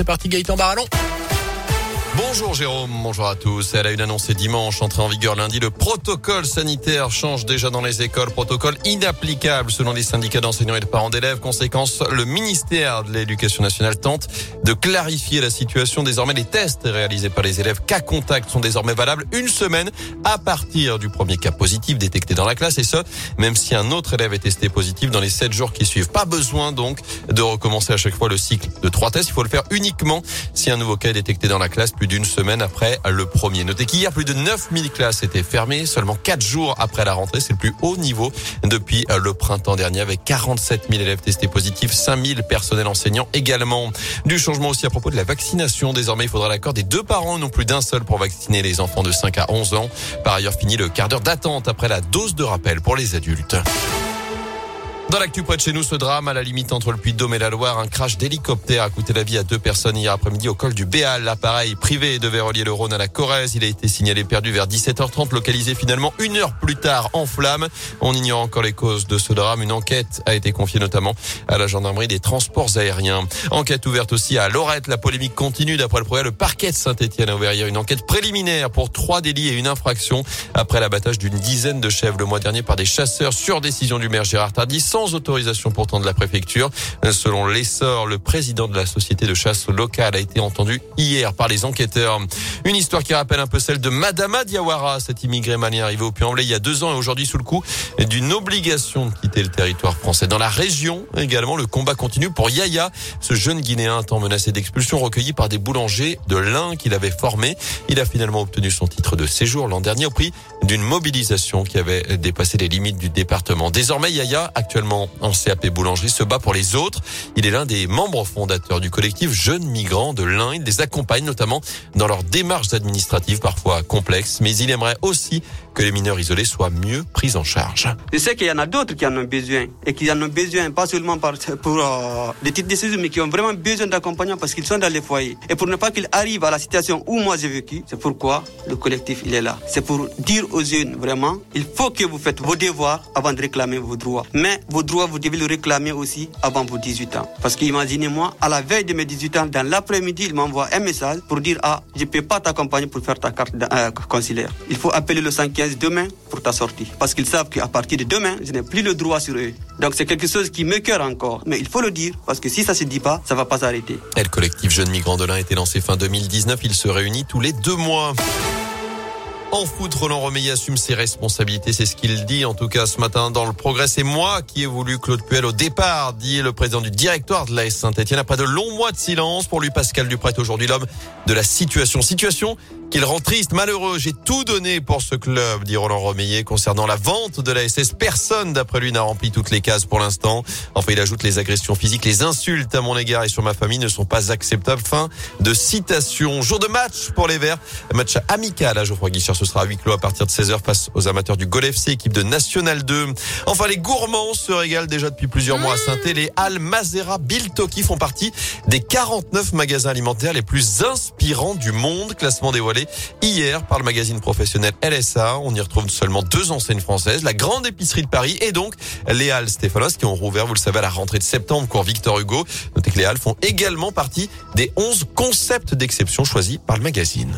C'est parti Gaëtan Barallon. Bonjour Jérôme, bonjour à tous. Elle a une annonce dimanche, entrée en vigueur lundi. Le protocole sanitaire change déjà dans les écoles. Protocole inapplicable selon les syndicats d'enseignants et de parents d'élèves. Conséquence, le ministère de l'Éducation nationale tente de clarifier la situation. Désormais, les tests réalisés par les élèves cas contact sont désormais valables une semaine à partir du premier cas positif détecté dans la classe. Et ce, même si un autre élève est testé positif dans les sept jours qui suivent. Pas besoin donc de recommencer à chaque fois le cycle de trois tests. Il faut le faire uniquement si un nouveau cas est détecté dans la classe plus d'une semaine après le premier. Notez qu'hier, plus de 9000 classes étaient fermées, seulement 4 jours après la rentrée. C'est le plus haut niveau depuis le printemps dernier avec 47 000 élèves testés positifs, 5000 personnels enseignants également. Du changement aussi à propos de la vaccination. Désormais, il faudra l'accord des deux parents, non plus d'un seul pour vacciner les enfants de 5 à 11 ans. Par ailleurs, fini le quart d'heure d'attente après la dose de rappel pour les adultes. Dans l'actu près de chez nous, ce drame à la limite entre le Puy-de-Dôme et la Loire, un crash d'hélicoptère a coûté la vie à deux personnes hier après-midi au col du Béal. L'appareil privé devait relier le Rhône à la Corrèze. Il a été signalé perdu vers 17h30, localisé finalement une heure plus tard en flammes. On ignore encore les causes de ce drame. Une enquête a été confiée notamment à la gendarmerie des transports aériens. Enquête ouverte aussi à Lorette. La polémique continue. D'après le progrès, le parquet de Saint-Etienne a ouvert hier une enquête préliminaire pour trois délits et une infraction après l'abattage d'une dizaine de chèvres le mois dernier par des chasseurs sur décision du maire Gérard Tardy sans autorisation pourtant de la préfecture. Selon l'essor, le président de la société de chasse locale a été entendu hier par les enquêteurs. Une histoire qui rappelle un peu celle de Madama Diawara, cet immigré malien arrivé au Puy-en-Velay il y a deux ans et aujourd'hui sous le coup d'une obligation de quitter le territoire français. Dans la région également, le combat continue pour Yaya, ce jeune Guinéen temps menacé d'expulsion recueilli par des boulangers de l'Ain qu'il avait formé. Il a finalement obtenu son titre de séjour l'an dernier au prix d'une mobilisation qui avait dépassé les limites du département. Désormais, Yaya, actuellement en CAP boulangerie, se bat pour les autres. Il est l'un des membres fondateurs du collectif Jeunes Migrants de l'Ain. Il les accompagne notamment dans leurs démarches administratives parfois complexes, mais il aimerait aussi que les mineurs isolés soient mieux pris en charge. Je sais qu'il y en a d'autres qui en ont besoin et qui en ont besoin pas seulement pour euh, des de séjour, mais qui ont vraiment besoin d'accompagnement parce qu'ils sont dans les foyers. Et pour ne pas qu'ils arrivent à la situation où moi j'ai vécu, c'est pourquoi le collectif il est là. C'est pour dire aux jeunes vraiment, il faut que vous faites vos devoirs avant de réclamer vos droits. Mais vos droits, vous devez le réclamer aussi avant vos 18 ans. Parce qu'imaginez-moi, à la veille de mes 18 ans, dans l'après-midi, il m'envoie un message pour dire ah, je peux pas t'accompagner pour faire ta carte euh, consulaire. Il faut appeler le 115 demain pour ta sortie. Parce qu'ils savent qu'à partir de demain, je n'ai plus le droit sur eux. Donc c'est quelque chose qui me cœur encore. Mais il faut le dire, parce que si ça se dit pas, ça va pas s'arrêter. Le collectif Jeunes Migrants de l'Ain a été lancé fin 2019. Il se réunit tous les deux mois. En foot, Roland Romeillet assume ses responsabilités, c'est ce qu'il dit en tout cas ce matin dans le progrès. C'est moi qui ai voulu Claude Puel au départ, dit le président du directoire de l'AS Saint-Etienne. Après de longs mois de silence, pour lui Pascal Dupret aujourd'hui l'homme de la situation. Situation qu'il rend triste, malheureux. J'ai tout donné pour ce club, dit Roland Romeillet. Concernant la vente de la SS, personne, d'après lui, n'a rempli toutes les cases pour l'instant. Enfin, il ajoute les agressions physiques, les insultes à mon égard et sur ma famille ne sont pas acceptables. Fin de citation. Jour de match pour les Verts. Match amical à Geoffroy Guichard. Ce sera à huis clos à partir de 16h face aux amateurs du Gol FC, équipe de National 2. Enfin, les gourmands se régalent déjà depuis plusieurs mois à saint Les Al Mazera Biltoki font partie des 49 magasins alimentaires les plus inspirants du monde. Classement dévoilé hier par le magazine professionnel LSA. On y retrouve seulement deux enseignes françaises, la grande épicerie de Paris et donc les Halles Stéphanos qui ont rouvert, vous le savez, à la rentrée de septembre, cours Victor Hugo. Notez que les Halles font également partie des 11 concepts d'exception choisis par le magazine.